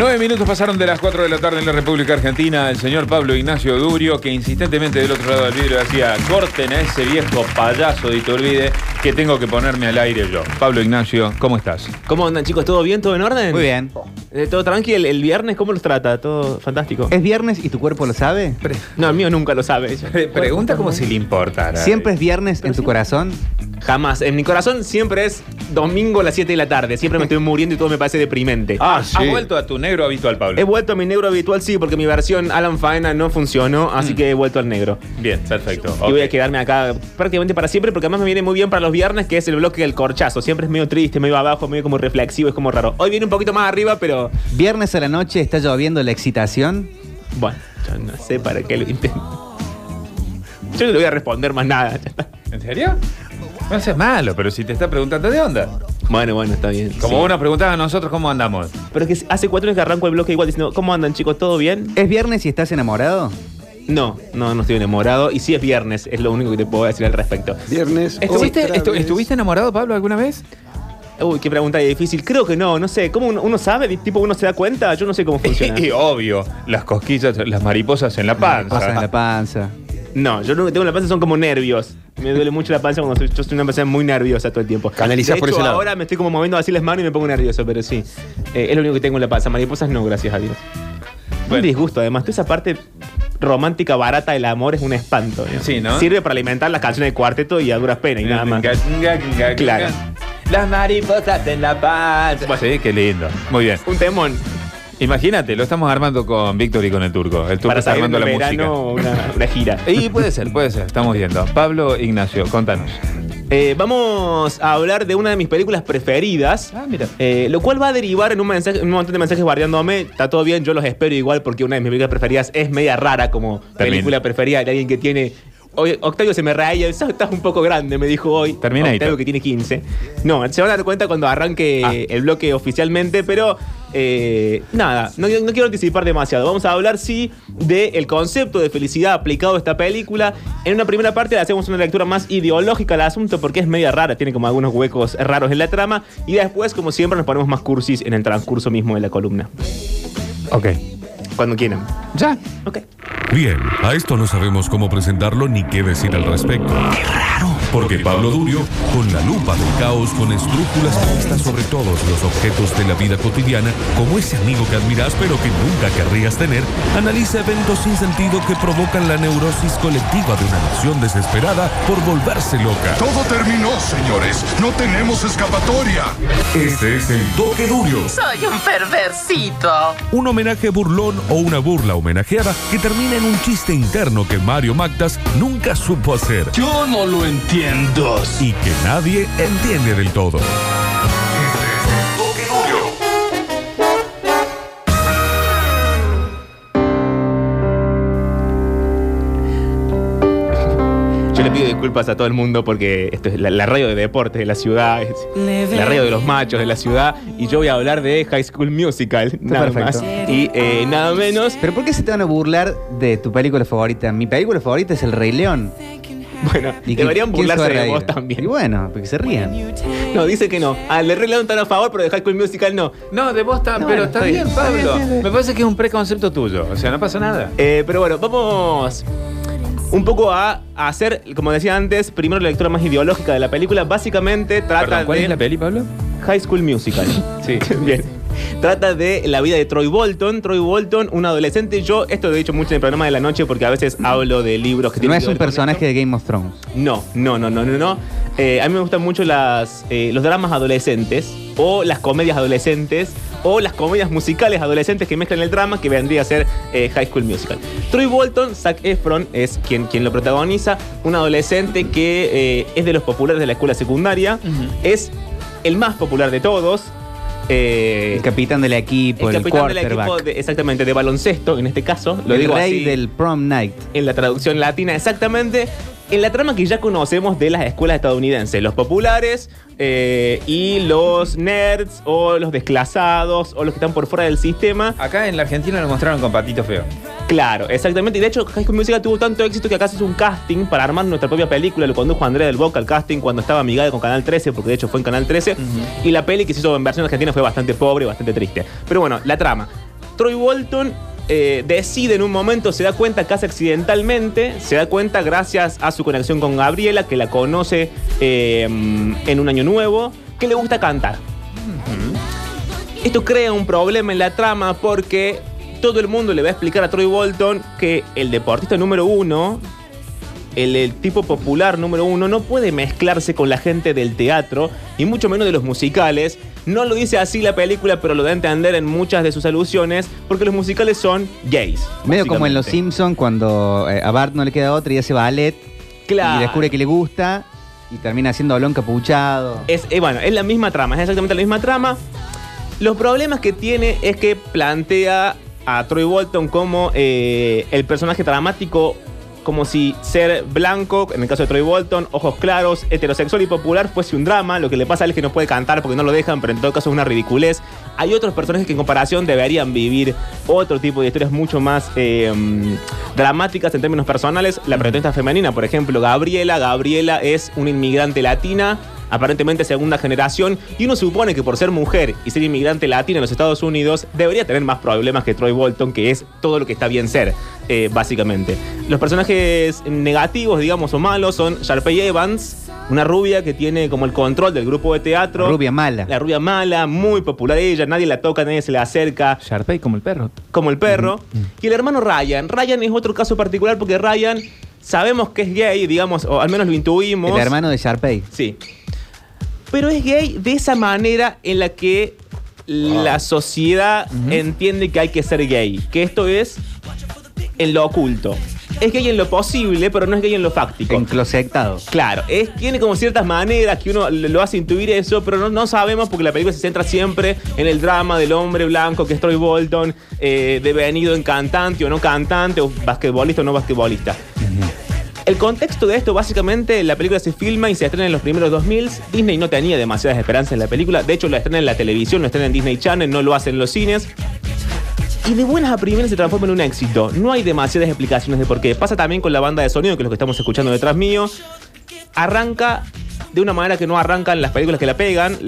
Nueve minutos pasaron de las 4 de la tarde en la República Argentina. El señor Pablo Ignacio Durio, que insistentemente del otro lado del vidrio decía, corten a ese viejo payaso de Iturbide que tengo que ponerme al aire yo. Pablo Ignacio, ¿cómo estás? ¿Cómo andan chicos? ¿Todo bien? ¿Todo en orden? Muy bien. Eh, ¿Todo tranquilo? ¿El, viernes cómo los trata? ¿Todo fantástico? ¿Es viernes y tu cuerpo lo sabe? No, el mío nunca lo sabe. Pregunta como si le importara. ¿Siempre es viernes en tu corazón? Jamás. En mi corazón siempre es domingo a las 7 de la tarde. Siempre me estoy muriendo y todo me parece deprimente. Ah, ¿Has vuelto a tu negro habitual, Pablo? He vuelto a mi negro habitual, sí, porque mi versión Alan Faena no funcionó, así que he vuelto al negro. Bien, perfecto. Y voy a quedarme acá prácticamente para siempre, porque además me viene muy bien para los viernes, que es el bloque del corchazo. Siempre es medio triste, medio abajo, medio como reflexivo, es como raro. Hoy viene un poquito más arriba, pero Viernes a la noche está lloviendo la excitación. bueno, yo no sé para qué lo intento. Yo no le voy a responder más nada. ¿En serio? No es malo, pero si te está preguntando de onda. Bueno, bueno, está bien. Como sí. vos nos preguntabas a nosotros cómo andamos. Pero es que hace cuatro años que arranco el bloque igual diciendo, ¿cómo andan chicos? ¿Todo bien? ¿Es viernes y estás enamorado? No, no, no estoy enamorado. Y sí es viernes, es lo único que te puedo decir al respecto. Viernes. ¿Estuviste, otra estu- vez. ¿Estuviste enamorado, Pablo, alguna vez? Uy, qué pregunta difícil. Creo que no, no sé. ¿Cómo uno, uno sabe? ¿Tipo uno se da cuenta? Yo no sé cómo funciona. Y obvio, las cosquillas, las mariposas en la panza. Cosas en la panza. No, yo lo que tengo en la panza son como nervios. Me duele mucho la panza cuando soy, yo soy una persona muy nerviosa todo el tiempo. Canalizás por ese lado. ahora me estoy como moviendo así las manos y me pongo nervioso, pero sí. Eh, es lo único que tengo en la panza. Mariposas no, gracias a Dios. Bueno. Un disgusto, además. Toda esa parte romántica barata del amor es un espanto. ¿no? Sí, ¿no? Sirve para alimentar las canciones de cuarteto y a duras penas y nada más. Claro. Las mariposas en la panza. Sí, qué lindo. Muy bien. Un temón. Imagínate, lo estamos armando con Víctor y con el turco. El turco Para está armando la verano música. una, una gira. Y puede ser, puede ser, estamos viendo. Pablo Ignacio, contanos. Eh, vamos a hablar de una de mis películas preferidas. Ah, mira. Eh, lo cual va a derivar en un, mensaje, en un montón de mensajes guardándome. Está todo bien, yo los espero igual porque una de mis películas preferidas es media rara como película preferida de alguien que tiene. Hoy, Octavio se me reía, "Esa- estás un poco grande, me dijo hoy. Terminator. Octavio que tiene 15. No, se van a dar cuenta cuando arranque Ah. el bloque oficialmente, pero eh, nada, no, no quiero anticipar demasiado. Vamos a hablar, sí, del concepto de felicidad aplicado a esta película. En una primera parte le hacemos una lectura más ideológica al asunto porque es media rara, tiene como algunos huecos raros en la trama. Y después, como siempre, nos ponemos más cursis en el transcurso mismo de la columna. Ok. Cuando quieran. Ya. Ok. Bien, a esto no sabemos cómo presentarlo ni qué decir al respecto. ¡Qué raro! Porque Pablo Durio, con la lupa del caos, con escrúpulas vistas sobre todos los objetos de la vida cotidiana, como ese amigo que admiras pero que nunca querrías tener, analiza eventos sin sentido que provocan la neurosis colectiva de una nación desesperada por volverse loca. Todo terminó, señores. No tenemos escapatoria. Este es el Toque Durio, Soy un perversito. un homenaje burlón o una burla homenajeada que termina en un chiste interno que Mario Magdas nunca supo hacer. Yo no lo entiendo. Y que nadie entiende del todo. Yo le pido disculpas a todo el mundo porque esto es la, la radio de deportes de la ciudad, es la radio de los machos de la ciudad, y yo voy a hablar de High School Musical, nada perfecto. más. Y eh, nada menos. ¿Pero por qué se te van a burlar de tu película favorita? Mi película favorita es El Rey León. Bueno, ¿Y deberían burlarse de vos también. Y bueno, porque se rían. No, dice que no. Al de Rey León están a favor, pero de High School Musical no. No, de vos está, No, pero bueno, está está bien, bien, Pablo. Me parece que es un preconcepto tuyo. O sea, no pasa nada. Eh, pero bueno, vamos un poco a, a hacer, como decía antes, primero la lectura más ideológica de la película. Básicamente trata Perdón, ¿Cuál de es la peli, Pablo? High School Musical. Sí. Bien. Trata de la vida de Troy Bolton. Troy Bolton, un adolescente. Yo esto lo he dicho mucho en el programa de la noche porque a veces hablo de libros que No tienen es que un con personaje de Game of Thrones. No, no, no, no, no, no. Eh, a mí me gustan mucho las, eh, los dramas adolescentes o las comedias adolescentes o las comedias musicales adolescentes que mezclan el drama que vendría a ser eh, High School Musical. Troy Bolton, Zac Efron es quien, quien lo protagoniza, un adolescente que eh, es de los populares de la escuela secundaria, es el más popular de todos. Eh, El capitán del equipo, el, capitán del equipo, de- exactamente, de baloncesto en este caso. Lo el digo rey así del prom night. en la traducción latina, exactamente. En la trama que ya conocemos de las escuelas estadounidenses, los populares eh, y los nerds o los desclasados o los que están por fuera del sistema. Acá en la Argentina lo mostraron con patito feo. Claro, exactamente. Y de hecho, High School Musical tuvo tanto éxito que acá se hizo un casting para armar nuestra propia película. Lo condujo Andrea del Boca al casting cuando estaba amigada con Canal 13, porque de hecho fue en Canal 13. Y la peli que se hizo en versión argentina fue bastante pobre y bastante triste. Pero bueno, la trama. Troy Bolton eh, decide en un momento, se da cuenta casi accidentalmente, se da cuenta gracias a su conexión con Gabriela, que la conoce eh, en un año nuevo, que le gusta cantar. Esto crea un problema en la trama porque todo el mundo le va a explicar a Troy Bolton que el deportista número uno, el, el tipo popular número uno, no puede mezclarse con la gente del teatro y mucho menos de los musicales. No lo dice así la película, pero lo da a entender en muchas de sus alusiones porque los musicales son gays. Medio como en Los. Simpsons, cuando eh, a Bart no le queda otra y hace ballet Claro. y descubre que le gusta y termina siendo balón capuchado. Es, eh, bueno, es la misma trama, es exactamente la misma trama. Los problemas que tiene es que plantea a Troy Bolton como eh, el personaje dramático, como si ser blanco, en el caso de Troy Bolton, ojos claros, heterosexual y popular fuese un drama. Lo que le pasa a él es que no puede cantar porque no lo dejan, pero en todo caso es una ridiculez. Hay otros personajes que en comparación deberían vivir otro tipo de historias mucho más eh, dramáticas en términos personales. La protagonista femenina, por ejemplo, Gabriela. Gabriela es una inmigrante latina aparentemente segunda generación, y uno supone que por ser mujer y ser inmigrante latina en los Estados Unidos, debería tener más problemas que Troy Bolton, que es todo lo que está bien ser, eh, básicamente. Los personajes negativos, digamos, o malos, son Sharpay Evans, una rubia que tiene como el control del grupo de teatro. Rubia mala. La rubia mala, muy popular ella, nadie la toca, nadie se le acerca Sharpay como el perro. como el perro. Y el hermano Ryan. Ryan es otro caso particular porque Ryan sabemos que es gay, digamos, o al menos lo intuimos. El hermano de Sharpay. Sí. Pero es gay de esa manera en la que la sociedad entiende que hay que ser gay. Que esto es en lo oculto. Es gay en lo posible, pero no es gay en lo fáctico. Enclosetado. Claro, es, tiene como ciertas maneras que uno lo hace intuir eso, pero no, no sabemos porque la película se centra siempre en el drama del hombre blanco que es Troy Bolton, eh, devenido en cantante o no cantante, o basquetbolista o no basquetbolista. El contexto de esto, básicamente, la película se filma y se estrena en los primeros 2000. Disney no tenía demasiadas esperanzas en la película. De hecho, la estrena en la televisión, lo estrena en Disney Channel, no lo hacen en los cines. Y de buenas a primeras se transforma en un éxito. No hay demasiadas explicaciones de por qué. Pasa también con la banda de sonido, que es lo que estamos escuchando detrás mío. Arranca de una manera que no arrancan las películas que la pegan.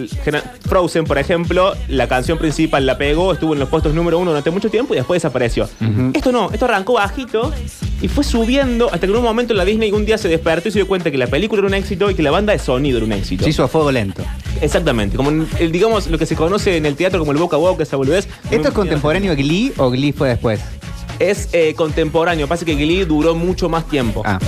Frozen, por ejemplo, la canción principal la pegó, estuvo en los puestos número uno durante mucho tiempo y después desapareció. Esto no, esto arrancó bajito y fue subiendo hasta que en un momento la Disney un día se despertó y se dio cuenta que la película era un éxito y que la banda de sonido era un éxito. Se hizo a fuego lento. Exactamente, como el, digamos lo que se conoce en el teatro como el boca a boca, esa boludez. ¿Esto es contemporáneo a Glee o Glee fue después? Es eh, contemporáneo, pasa que Glee duró mucho más tiempo. Ah.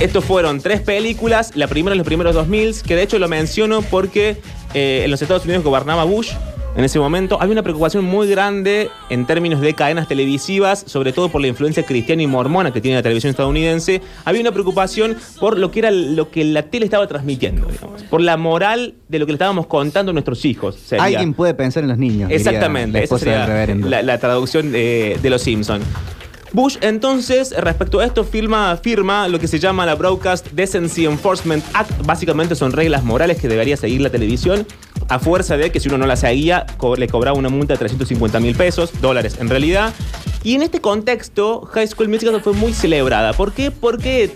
Estos fueron tres películas, la primera en los primeros 2000, que de hecho lo menciono porque eh, en los Estados Unidos gobernaba Bush. En ese momento había una preocupación muy grande en términos de cadenas televisivas, sobre todo por la influencia cristiana y mormona que tiene la televisión estadounidense. Había una preocupación por lo que era lo que la tele estaba transmitiendo, digamos, por la moral de lo que le estábamos contando a nuestros hijos. sería. Alguien puede pensar en los niños. Exactamente, la esa sería la, la traducción de, de Los Simpsons. Bush entonces, respecto a esto, firma, firma lo que se llama la Broadcast Decency Enforcement Act. Básicamente son reglas morales que debería seguir la televisión a fuerza de que si uno no la seguía, le cobraba una multa de 350 mil pesos, dólares en realidad. Y en este contexto, High School Musical fue muy celebrada. ¿Por qué? Porque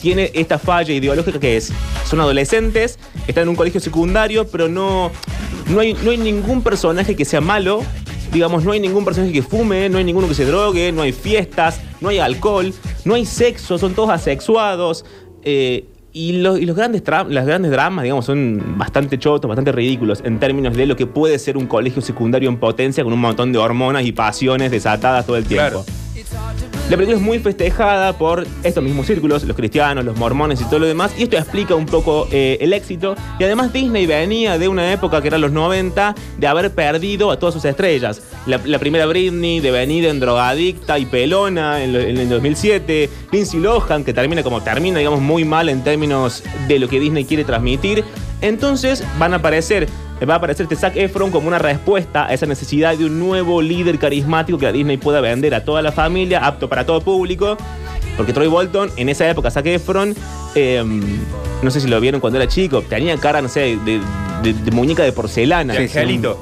tiene esta falla ideológica que es, son adolescentes, están en un colegio secundario, pero no, no, hay, no hay ningún personaje que sea malo, digamos, no hay ningún personaje que fume, no hay ninguno que se drogue, no hay fiestas, no hay alcohol, no hay sexo, son todos asexuados. eh, y, los- y los grandes las grandes dramas, digamos, son bastante chotos, bastante ridículos en términos de lo que puede ser un colegio secundario en potencia con un montón de hormonas y pasiones desatadas todo el tiempo. La película es muy festejada por estos mismos círculos, los cristianos, los mormones y todo lo demás, y esto explica un poco eh, el éxito. Y además Disney venía de una época que era los 90 de haber perdido a todas sus estrellas. La, primera Britney, de venir en drogadicta y pelona en, en el 2007. Lindsay Lohan, que termina como termina, digamos, muy mal en términos de lo que Disney quiere transmitir. Entonces van a aparecer, va a aparecer este Zac Efron como una respuesta a esa necesidad de un nuevo líder carismático que la Disney pueda vender a toda la familia, apto para todo público. Porque Troy Bolton, en esa época, Zac Efron, eh, no sé si lo vieron cuando era chico, tenía cara, no sé, de, de- de muñeca de porcelana. De angelito.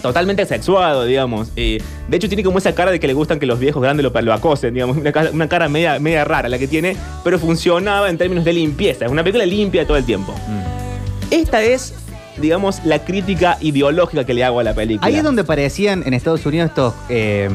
Totalmente asexuado, digamos. Eh, de hecho, tiene como esa cara de que le gustan que los viejos grandes lo, lo acosen, digamos. Una cara, una cara media, media rara la que tiene, pero funcionaba en términos de limpieza. Es una película limpia todo el tiempo. Esta es digamos, la crítica ideológica que le hago a la película. Ahí es donde parecían en Estados Unidos estos eh,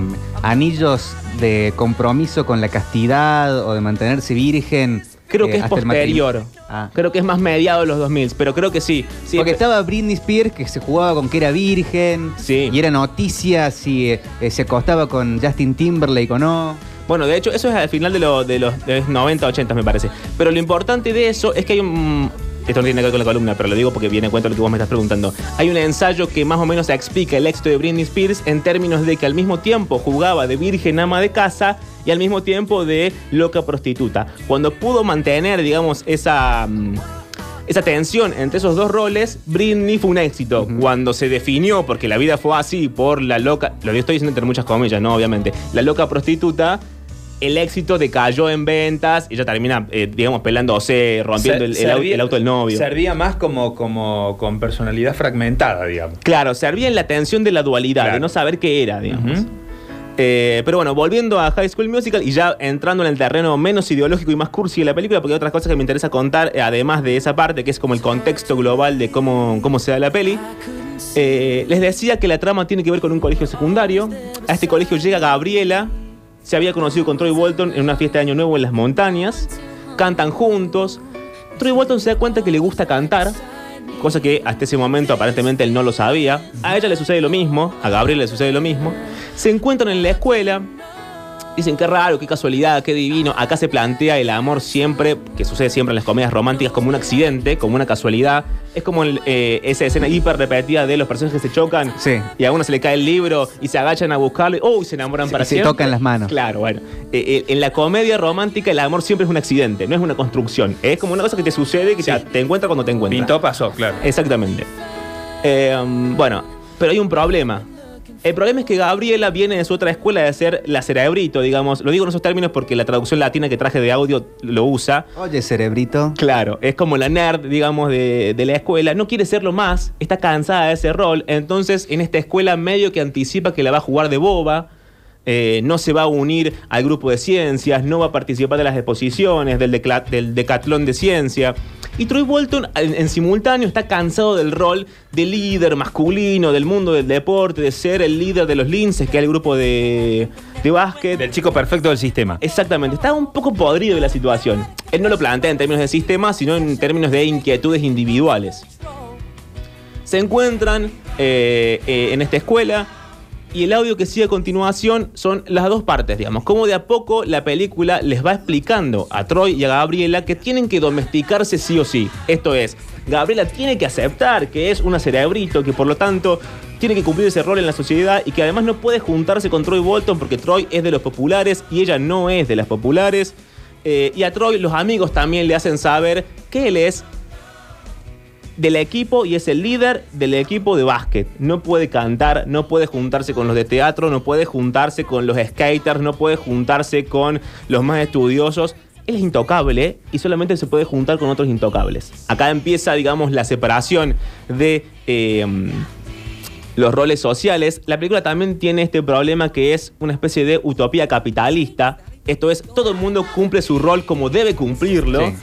anillos de compromiso con la castidad o de mantenerse virgen. Creo eh, que es hasta el posterior. Ah. Creo que es más mediado de los 2000, pero creo que sí. sí Porque estaba Britney Spears que se jugaba con que era virgen. Sí. Y era noticia si eh, eh, se acostaba con Justin Timberlake o no. Bueno, de hecho, eso es al final de, lo- de los, de los 90, 80, me parece. Pero lo importante de eso es que hay un. Esto no tiene que ver con la columna, pero lo digo porque viene a cuento lo que vos me estás preguntando. Hay un ensayo que más o menos explica el éxito de Britney Spears en términos de que al mismo tiempo jugaba de virgen ama de casa y al mismo tiempo de loca prostituta. Cuando pudo mantener, digamos, esa. mm, esa tensión entre esos dos roles, Britney fue un éxito. Cuando se definió, porque la vida fue así, por la loca, lo estoy diciendo entre muchas comillas, no, obviamente, la loca prostituta, el éxito decayó en ventas y ella termina, eh, digamos, pelándose, rompiendo el, el au- el auto del novio. Servía más como, como con personalidad fragmentada, digamos. Claro, servía en la tensión de la dualidad, de no saber qué era, digamos. Eh, pero bueno, volviendo a High School Musical y ya entrando en el terreno menos ideológico y más cursi de la película, porque hay otras cosas que me interesa contar, eh, además de esa parte, que es como el contexto global de cómo, cómo se da la peli. Eh, les decía que la trama tiene que ver con un colegio secundario. A este colegio llega Gabriela, se había conocido con Troy Bolton en una fiesta de Año Nuevo en las montañas, cantan juntos. Troy Bolton se da cuenta que le gusta cantar, cosa que hasta ese momento aparentemente él no lo sabía. A ella le sucede lo mismo, a Gabriel le sucede lo mismo. Se encuentran en la escuela, dicen qué raro, qué casualidad, qué divino. Acá se plantea el amor siempre, que sucede siempre en las comedias románticas, como un accidente, como una casualidad. Es como el, eh, esa escena hiper repetida de los personajes que se chocan Sí. y a uno se le cae el libro y se agachan a buscarlo y ¡oh! se enamoran para y se siempre. tocan las manos. Claro, bueno. Eh, eh, en la comedia romántica el amor siempre es un accidente, no es una construcción. Es como una cosa que te sucede, que Sí. te, te encuentra cuando te encuentra. Pintó, pasó, claro. Exactamente. Bueno, pero hay un problema. El problema es que Gabriela viene de su otra escuela de ser la cerebrito, digamos. Lo digo en esos términos porque la traducción latina que traje de audio lo usa. Oye, cerebrito. Claro, es como la nerd, digamos, de, de la escuela. No quiere serlo más, está cansada de ese rol. Entonces, en esta escuela medio que anticipa que la va a jugar de boba. Eh, no se va a unir al grupo de ciencias, no va a participar de las exposiciones, del, decatlón de ciencia. Y Troy Bolton, en, en simultáneo, está cansado del rol de líder masculino del mundo del deporte, de ser el líder de los linces, que es el grupo de, de básquet. Del chico perfecto del sistema. Exactamente, está un poco podrido de la situación. Él no lo plantea en términos de sistema, sino en términos de inquietudes individuales. Se encuentran eh, eh, en esta escuela y el audio que sigue a continuación son las dos partes, digamos. Como de a poco la película les va explicando a Troy y a Gabriela que tienen que domesticarse sí o sí. Esto es, Gabriela tiene que aceptar que es una cerebrito, que por lo tanto tiene que cumplir ese rol en la sociedad y que además no puede juntarse con Troy Bolton porque Troy es de los populares y ella no es de las populares. Eh, y a Troy los amigos también le hacen saber que él es del equipo y es el líder del equipo de básquet. No puede cantar, no puede juntarse con los de teatro, no puede juntarse con los skaters, no puede juntarse con los más estudiosos. Él es intocable y solamente se puede juntar con otros intocables. Acá empieza, digamos, la separación de eh, los roles sociales. La película también tiene este problema que es una especie de utopía capitalista. Esto es, todo el mundo cumple su rol como debe cumplirlo.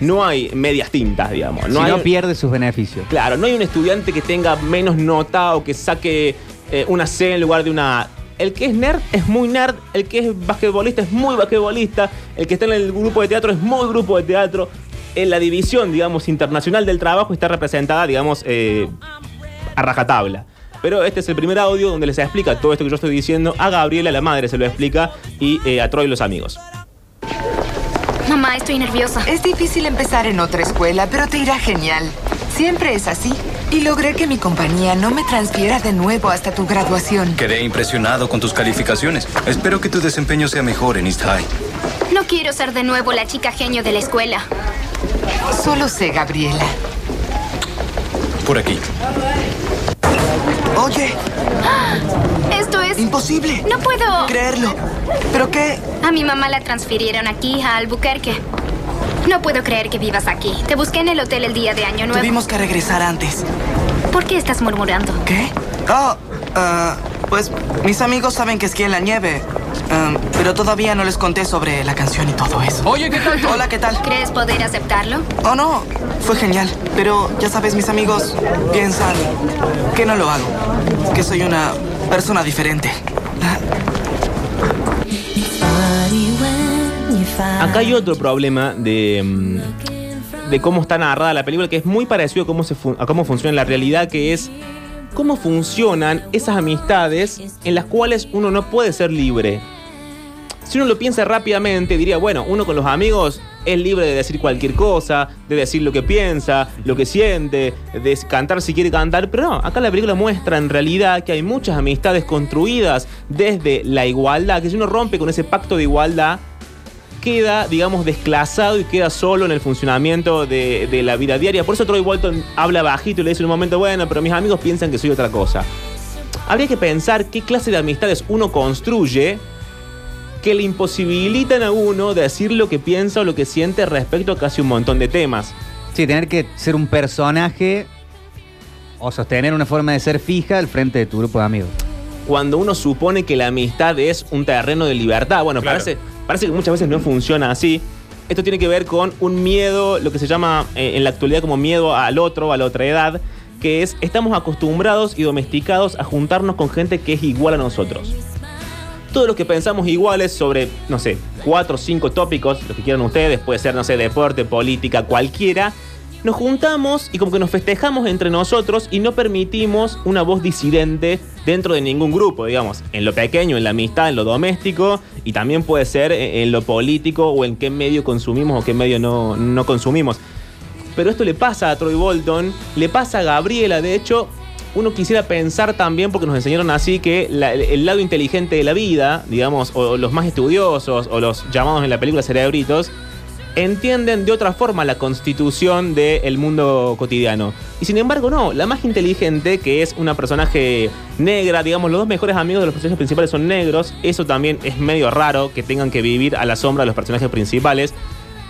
No hay medias tintas, digamos. si No hay, no pierde sus beneficios. Claro, no hay un estudiante que tenga menos nota o que saque eh, una C en lugar de una A. El que es nerd es muy nerd, el que es basquetbolista es muy basquetbolista, el que está en el grupo de teatro es muy grupo de teatro. En la división, digamos, internacional del trabajo está representada, digamos, eh, a rajatabla. Pero este es el primer audio donde les explica todo esto que yo estoy diciendo. A Gabriela, la madre, se lo explica y eh, a Troy, los amigos. Mamá, estoy nerviosa. Es difícil empezar en otra escuela, pero te irá genial. Siempre es así. Y logré que mi compañía no me transfiera de nuevo hasta tu graduación. Quedé impresionado con tus calificaciones. Espero que tu desempeño sea mejor en East High. No quiero ser de nuevo la chica genio de la escuela. Solo sé, Gabriela. Por aquí. Oye, Esto es... imposible. No puedo. Creerlo. ¿Pero qué? A mi mamá la transfirieron aquí, a Albuquerque. No puedo creer que vivas aquí. Te busqué en el hotel el día de Año Nuevo. Tuvimos que regresar antes. ¿Por qué estás murmurando? ¿Qué? Oh, ah, pues mis amigos saben que esquié en la nieve. Ah, pero todavía no les conté sobre la canción y todo eso. Oye, ¿qué tal? Hola, ¿qué tal? ¿Crees poder aceptarlo? Oh, no, fue genial. Pero ya sabes, mis amigos piensan que no lo hago. Que soy una persona diferente. Acá hay otro problema de, mm, de cómo está narrada la película que es muy parecido a cómo, a cómo funciona la realidad, que es cómo funcionan esas amistades en las cuales uno no puede ser libre. Si uno lo piensa rápidamente, diría, bueno, uno con los amigos es libre de decir cualquier cosa, de decir lo que piensa, lo que siente, de cantar si quiere cantar, pero no, acá la película muestra en realidad que hay muchas amistades construidas desde la igualdad, que si uno rompe con ese pacto de igualdad, queda, digamos, desclasado y queda solo en el funcionamiento de, la vida diaria. Por eso Troy Bolton habla bajito y le dice en un momento, bueno, pero mis amigos piensan que soy otra cosa. Habría que pensar qué clase de amistades uno construye que le imposibilitan a uno decir lo que piensa o lo que siente respecto a casi un montón de temas. Sí, tener que ser un personaje o sostener una forma de ser fija al frente de tu grupo de amigos. Cuando uno supone que la amistad es un terreno de libertad, bueno, Claro. parece, parece que muchas veces no funciona así. Esto tiene que ver con un miedo, lo que se llama eh, en la actualidad como miedo al otro, a la otra edad, que es estamos acostumbrados y domesticados a juntarnos con gente que es igual a nosotros. Todos los que pensamos iguales sobre, no sé, cuatro o cinco tópicos, lo que quieran ustedes, puede ser, no sé, deporte, política, cualquiera, nos juntamos y como que nos festejamos entre nosotros y no permitimos una voz disidente dentro de ningún grupo, digamos, en lo pequeño, en la amistad, en lo doméstico y también puede ser en en lo político o en qué medio consumimos o qué medio no, no consumimos. Pero esto le pasa a Troy Bolton, le pasa a Gabriela, de hecho, uno quisiera pensar también, porque nos enseñaron así, que el lado inteligente de la vida, digamos, o los más estudiosos, o los llamados en la película cerebritos, entienden de otra forma la constitución del mundo cotidiano. Y sin embargo, no, la más inteligente, que es una personaje negra, digamos, los dos mejores amigos de los personajes principales son negros, eso también es medio raro que tengan que vivir a la sombra de los personajes principales.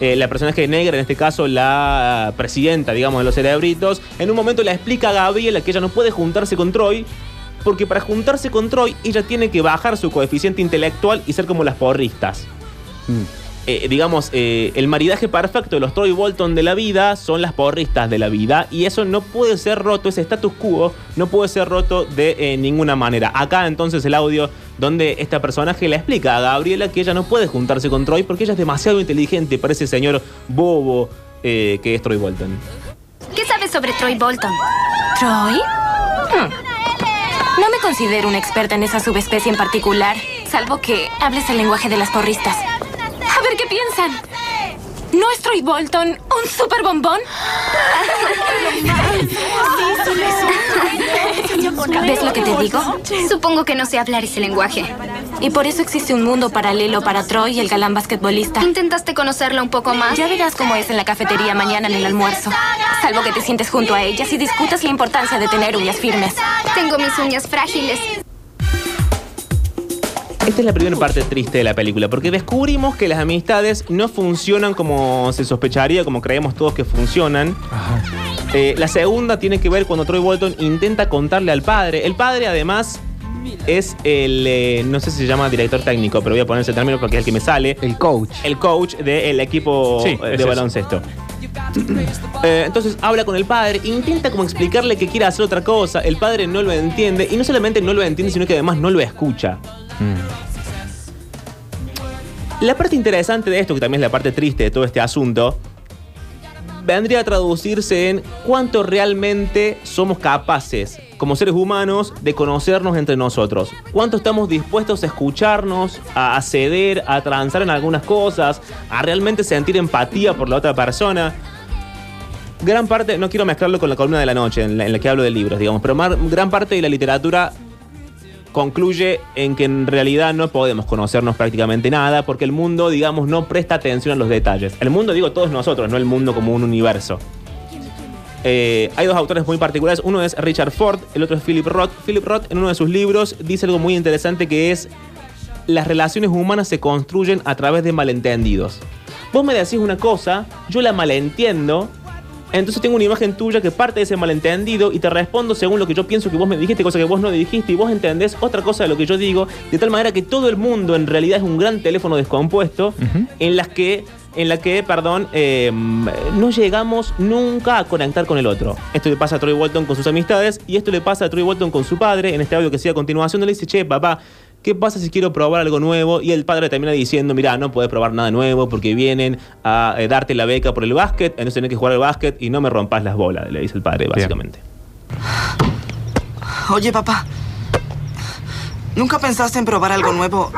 Eh, la personaje negra, en este caso la presidenta, digamos, de los cerebritos, en un momento le explica a Gabriela que ella no puede juntarse con Troy, porque para juntarse con Troy ella tiene que bajar su coeficiente intelectual y ser como las porristas. Eh, digamos, eh, el maridaje perfecto de los Troy Bolton de la vida son las porristas de la vida y eso no puede ser roto, ese status quo no puede ser roto de eh, ninguna manera. Acá entonces el audio donde este personaje le explica a Gabriela que ella no puede juntarse con Troy porque ella es demasiado inteligente para ese señor bobo que es Troy Bolton. ¿Qué sabes sobre Troy Bolton? ¿Troy? Hmm. No me considero una experta en esa subespecie en particular, salvo que hables el lenguaje de las porristas. A ver qué piensan. ¿No es Troy Bolton un super bombón? ¿Ves lo que te digo? Supongo que no sé hablar ese lenguaje. Y por eso existe un mundo paralelo para Troy y el galán basquetbolista. ¿Intentaste conocerlo un poco más? Ya verás cómo es en la cafetería mañana en el almuerzo. Salvo que te sientes junto a ellas y discutas la importancia de tener uñas firmes. Tengo mis uñas frágiles. Esta es la primera parte triste de la película, porque descubrimos que las amistades no funcionan como se sospecharía, como creemos todos que funcionan. Eh, la segunda tiene que ver cuando Troy Bolton intenta contarle al padre. El padre, además, es el, eh, no sé si se llama director técnico, pero voy a poner ese término porque es el que me sale. El coach. El coach del equipo Sí, de eso. Eh, entonces habla con el padre, intenta como explicarle que quiere hacer otra cosa. El padre no lo entiende y no solamente no lo entiende, sino que además no lo escucha. La parte interesante de esto, que también es la parte triste de todo este asunto, vendría a traducirse en cuánto realmente somos capaces, como seres humanos, de conocernos entre nosotros. Cuánto estamos dispuestos a escucharnos, a ceder, a transar en algunas cosas, a realmente sentir empatía por la otra persona. Gran parte, no quiero mezclarlo con la columna de la noche, en la, que hablo de libros, digamos, pero gran parte de la literatura concluye en que en realidad no podemos conocernos prácticamente nada porque el mundo, digamos, no presta atención a los detalles. El mundo, digo, todos nosotros, no el mundo como un universo. Eh, hay dos autores muy particulares. Uno es Richard Ford, el otro es Philip Roth. Philip Roth, en uno de sus libros, dice algo muy interesante que es: las relaciones humanas se construyen a través de malentendidos. Vos me decís una cosa, yo la malentiendo Entonces tengo una imagen tuya que parte de ese malentendido y te respondo según lo que yo pienso que vos me dijiste, cosa que vos no dijiste, y vos entendés otra cosa de lo que yo digo, de tal manera que todo el mundo en realidad es un gran teléfono descompuesto en las que en la que, perdón, eh, no llegamos nunca a conectar con el otro. Esto le pasa a Troy Walton con sus amistades y esto le pasa a Troy Walton con su padre. En este audio que sigue a continuación, le dice, che, papá, ¿qué pasa si quiero probar algo nuevo? Y el padre termina diciendo, mira, no puedes probar nada nuevo porque vienen a eh, darte la beca por el básquet, entonces tenés que jugar al básquet y no me rompas las bolas, le dice el padre, básicamente. Oye, papá. ¿Nunca pensaste en probar algo nuevo,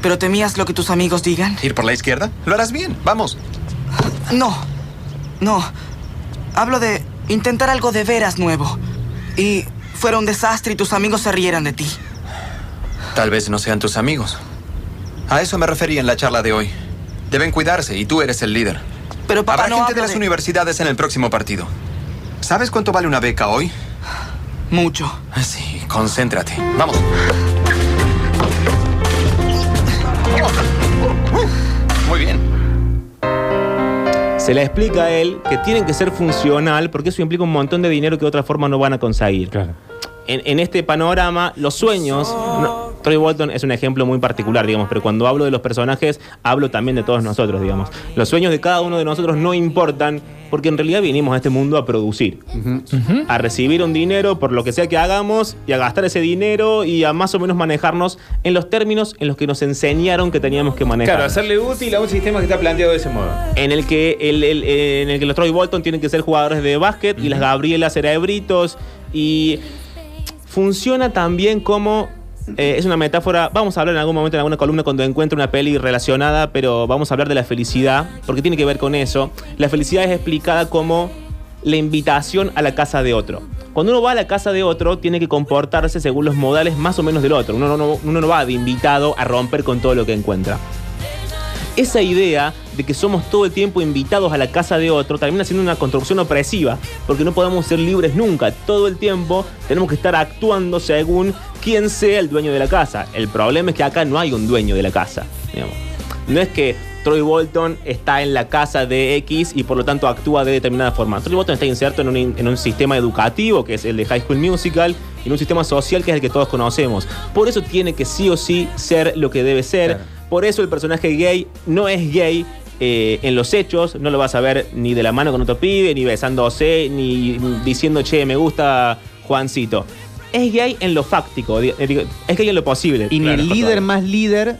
pero temías lo que tus amigos digan? ¿Ir por la izquierda? Lo harás bien. Vamos. No. No. Hablo de intentar algo de veras nuevo. Y fuera un desastre y tus amigos se rieran de ti. Tal vez no sean tus amigos. A eso me refería en la charla de hoy. Deben cuidarse y tú eres el líder. Pero papá, Habrá no gente de las de- universidades en el próximo partido. ¿Sabes cuánto vale una beca hoy? Mucho. Sí, concéntrate. Vamos. Muy bien. Se le explica a él que tienen que ser funcional porque eso implica un montón de dinero que de otra forma no van a conseguir. En, en este panorama, los sueños. no, Troy Bolton es un ejemplo muy particular, digamos, pero cuando hablo de los personajes, hablo también de todos nosotros, digamos. Los sueños de cada uno de nosotros no importan porque en realidad vinimos a este mundo a producir, a recibir un dinero por lo que sea que hagamos y a gastar ese dinero y a más o menos manejarnos en los términos en los que nos enseñaron que teníamos que manejar. Claro, hacerle útil a un sistema que está planteado de ese modo. En el que el, el- en el que los Troy Bolton tienen que ser jugadores de básquet y las Gabriela cerebritos y funciona también como eh, es una metáfora, vamos a hablar en algún momento en alguna columna cuando encuentre una peli relacionada, pero vamos a hablar de la felicidad, porque tiene que ver con eso. La felicidad es explicada como la invitación a la casa de otro. Cuando uno va a la casa de otro, tiene que comportarse según los modales más o menos del otro. No, uno no va de invitado a romper con todo lo que encuentra. Esa idea de que somos todo el tiempo invitados a la casa de otro termina siendo una construcción opresiva, porque no podemos ser libres nunca. Todo el tiempo tenemos que estar actuando según quién sea el dueño de la casa. El problema es que acá no hay un dueño de la casa. No es que Troy Bolton está en la casa de X y por lo tanto actúa de determinada forma. Troy Bolton está inserto en un, en un sistema educativo, que es el de High School Musical, y en un sistema social que es el que todos conocemos. Por eso tiene que sí o sí ser lo que debe ser. Por eso el personaje gay no es gay eh, en los hechos, no lo vas a ver ni de la mano con otro pibe, ni besándose, ni diciendo, che, me gusta Juancito. Es gay en lo fáctico, eh, es gay en lo posible. Y ni el líder favor. más líder,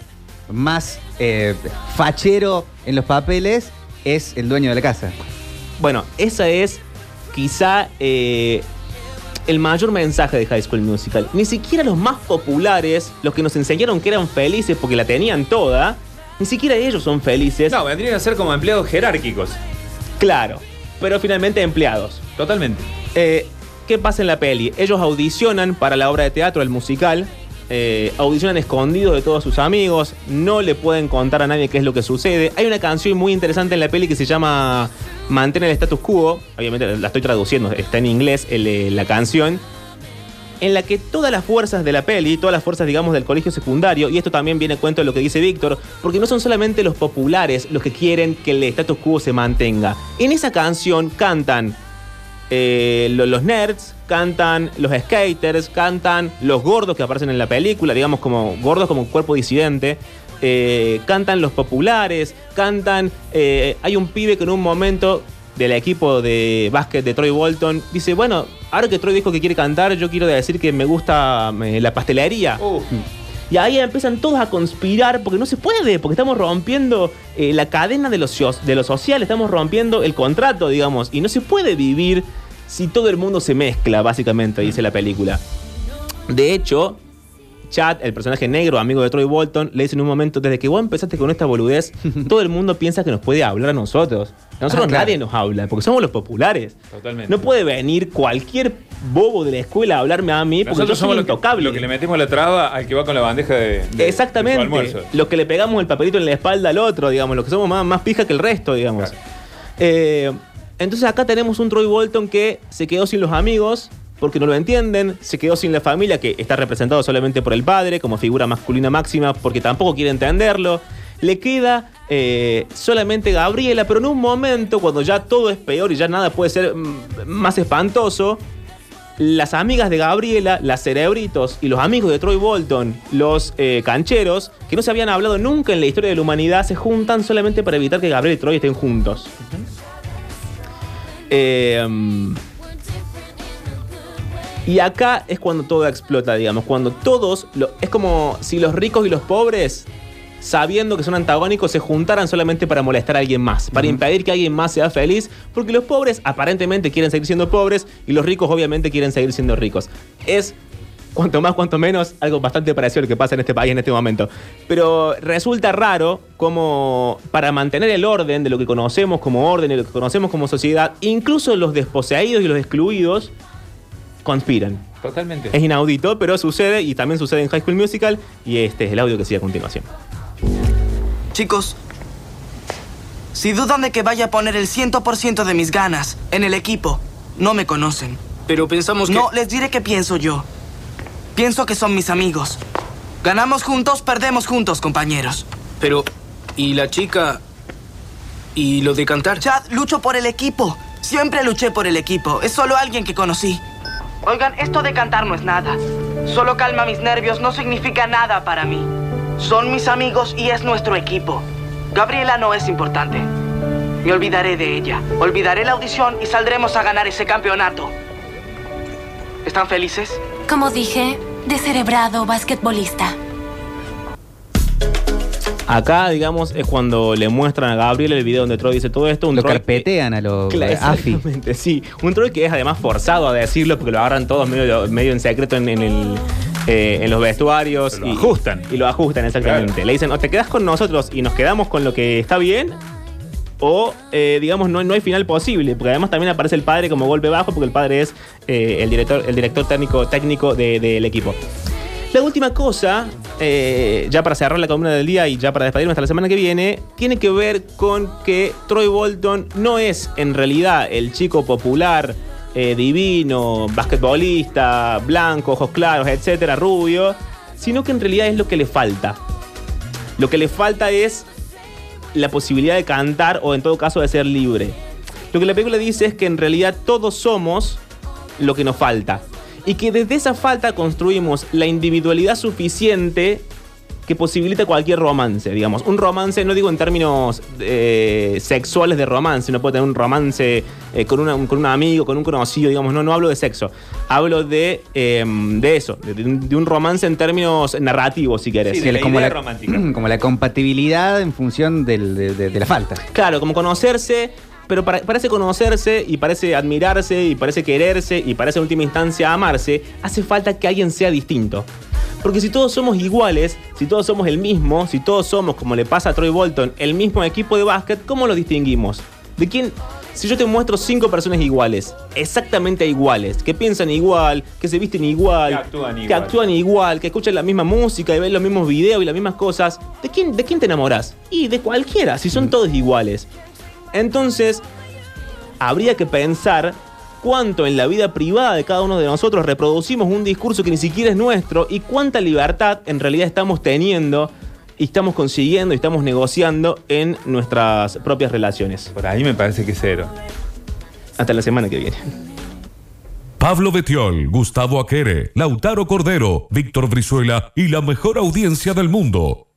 más eh, fachero en los papeles, es el dueño de la casa. Bueno, esa es quizá eh, el mayor mensaje de High School Musical. Ni siquiera los más populares, los que nos enseñaron que eran felices porque la tenían toda, ni siquiera ellos son felices. No, vendrían a ser como empleados jerárquicos. Claro, pero finalmente empleados. Totalmente. Eh, ¿Qué pasa en la peli? Ellos audicionan para la obra de teatro, el musical. Eh, audicionan escondidos de todos sus amigos. No le pueden contar a nadie qué es lo que sucede. Hay una canción muy interesante en la peli que se llama Mantén el status quo. Obviamente la estoy traduciendo, está en inglés eh, la canción. En la que todas las fuerzas de la peli, todas las fuerzas, digamos, del colegio secundario, y esto también viene a cuento de lo que dice Víctor, porque no son solamente los populares los que quieren que el status quo se mantenga. En esa canción cantan eh, lo- los nerds, cantan los skaters, cantan los gordos que aparecen en la película, digamos como gordos como cuerpo disidente. eh, cantan los populares, cantan. eh, hay un pibe que en un momento del equipo de básquet de Troy Bolton dice: Bueno, ahora que Troy dijo que quiere cantar, yo quiero decir que me gusta la pastelería. Y ahí empiezan todos a conspirar porque no se puede, porque estamos rompiendo eh, la cadena de lo, de lo social, estamos rompiendo el contrato, digamos, y no se puede vivir si todo el mundo se mezcla, básicamente, dice la película. De hecho, Chad, el personaje negro, amigo de Troy Bolton, le dice en un momento, desde que vos empezaste con esta boludez, todo el mundo piensa que nos puede hablar a nosotros. A nosotros Ah, claro. nadie nos habla, porque somos los populares. Totalmente. No puede venir cualquier bobo de la escuela a hablarme a mí, porque yo Nosotros soy somos lo que, intocable. lo que le metemos la traba al que va con la bandeja de, de- de su Exactamente. almuerzo. Los que le pegamos el papelito en la espalda al otro, digamos, los que somos más, más pija que el resto, digamos. Eh, entonces acá tenemos un Troy Bolton que se quedó sin los amigos porque no lo entienden, se quedó sin la familia que está representado solamente por el padre como figura masculina máxima porque tampoco quiere entenderlo. Le queda eh, solamente Gabriela, pero en un momento, cuando ya todo es peor y ya nada puede ser mm, más espantoso, las amigas de Gabriela, las cerebritos y los amigos de Troy Bolton, los eh, cancheros, que no se habían hablado nunca en la historia de la humanidad, se juntan solamente para evitar que Gabriela y Troy estén juntos. Eh, y acá es cuando todo explota, digamos, cuando todos, lo- es como si los ricos y los pobres, sabiendo que son antagónicos, se juntaran solamente para molestar a alguien más, para impedir que alguien más sea feliz, porque los pobres aparentemente quieren seguir siendo pobres y los ricos obviamente quieren seguir siendo ricos. Es cuanto más, cuanto menos, algo bastante parecido a lo que pasa en este país en este momento. Pero resulta raro como para mantener el orden de lo que conocemos como orden y lo que conocemos como sociedad, incluso los desposeídos y los excluidos conspiran. Totalmente. Es inaudito, pero sucede y también sucede en High School Musical y este es el audio que sigue a continuación. Chicos, si dudan de que vaya a poner el 100% de mis ganas en el equipo, no me conocen. Pero pensamos que... No, les diré qué pienso yo. Pienso que son mis amigos. Ganamos juntos, perdemos juntos, compañeros. Pero... ¿Y la chica? ¿Y lo de cantar? Chad, lucho por el equipo. Siempre luché por el equipo. Es solo alguien que conocí. Oigan, esto de cantar no es nada. Solo calma mis nervios, no significa nada para mí. Son mis amigos y es nuestro equipo. Gabriela no es importante. Me olvidaré de ella. Olvidaré la audición y saldremos a ganar ese campeonato. ¿Están felices? Como dije, descerebrado basquetbolista. Acá, digamos, es cuando le muestran a Gabriel el video donde Troy dice todo esto. Un Lo Troy- carpetean a los AFI. exactamente, sí. Un Troy que es además forzado a decirlo porque lo agarran todos medio, medio en secreto en, en el, eh, en los vestuarios. Lo y, ajustan. Y lo ajustan, exactamente. Claro. Le dicen, o te quedas con nosotros y nos quedamos con lo que está bien, o eh, digamos, no, no hay final posible. Porque además también aparece el padre como golpe bajo, porque el padre es eh, el director, el director técnico, técnico de- del equipo. La última cosa, eh, ya para cerrar la columna del día y ya para despedirnos hasta la semana que viene, tiene que ver con que Troy Bolton no es en realidad el chico popular, divino, basquetbolista, blanco, ojos claros, etcétera, rubio, sino que en realidad es lo que le falta. Lo que le falta es la posibilidad de cantar o en todo caso de ser libre. Lo que la película dice es que en realidad todos somos lo que nos falta. Y que desde esa falta construimos la individualidad suficiente que posibilita cualquier romance, digamos. Un romance, no digo en términos eh, sexuales de romance, no puede tener un romance eh, con, una- con un amigo, con un conocido, digamos, no, no hablo de sexo. Hablo de, eh, de eso, de, de un- romance en términos narrativos, si querés. Sí, de la como, idea la, romántica. como la compatibilidad en función del- de, de- de la falta. Claro, como conocerse, pero para- parece conocerse y parece admirarse y parece quererse y parece en última instancia amarse, hace falta que alguien sea distinto. Porque si todos somos iguales, si todos somos el mismo, si todos somos, como le pasa a Troy Bolton, el mismo equipo de básquet, ¿cómo lo distinguimos? ¿De quién? Si yo te muestro cinco personas iguales, exactamente iguales, que piensan igual, que se visten igual, Que actúan que igual. actúan igual, que escuchan la misma música y ven los mismos videos y las mismas cosas, ¿de quién, de quién te enamorás? Y de cualquiera, si son todos iguales. Entonces, habría que pensar cuánto en la vida privada de cada uno de nosotros reproducimos un discurso que ni siquiera es nuestro y cuánta libertad en realidad estamos teniendo y estamos consiguiendo y estamos negociando en nuestras propias relaciones. Por ahí me parece que cero. Hasta la semana que viene. Pablo Betiol, Gustavo Aquere, Lautaro Cordero, Víctor Brizuela y la mejor audiencia del mundo.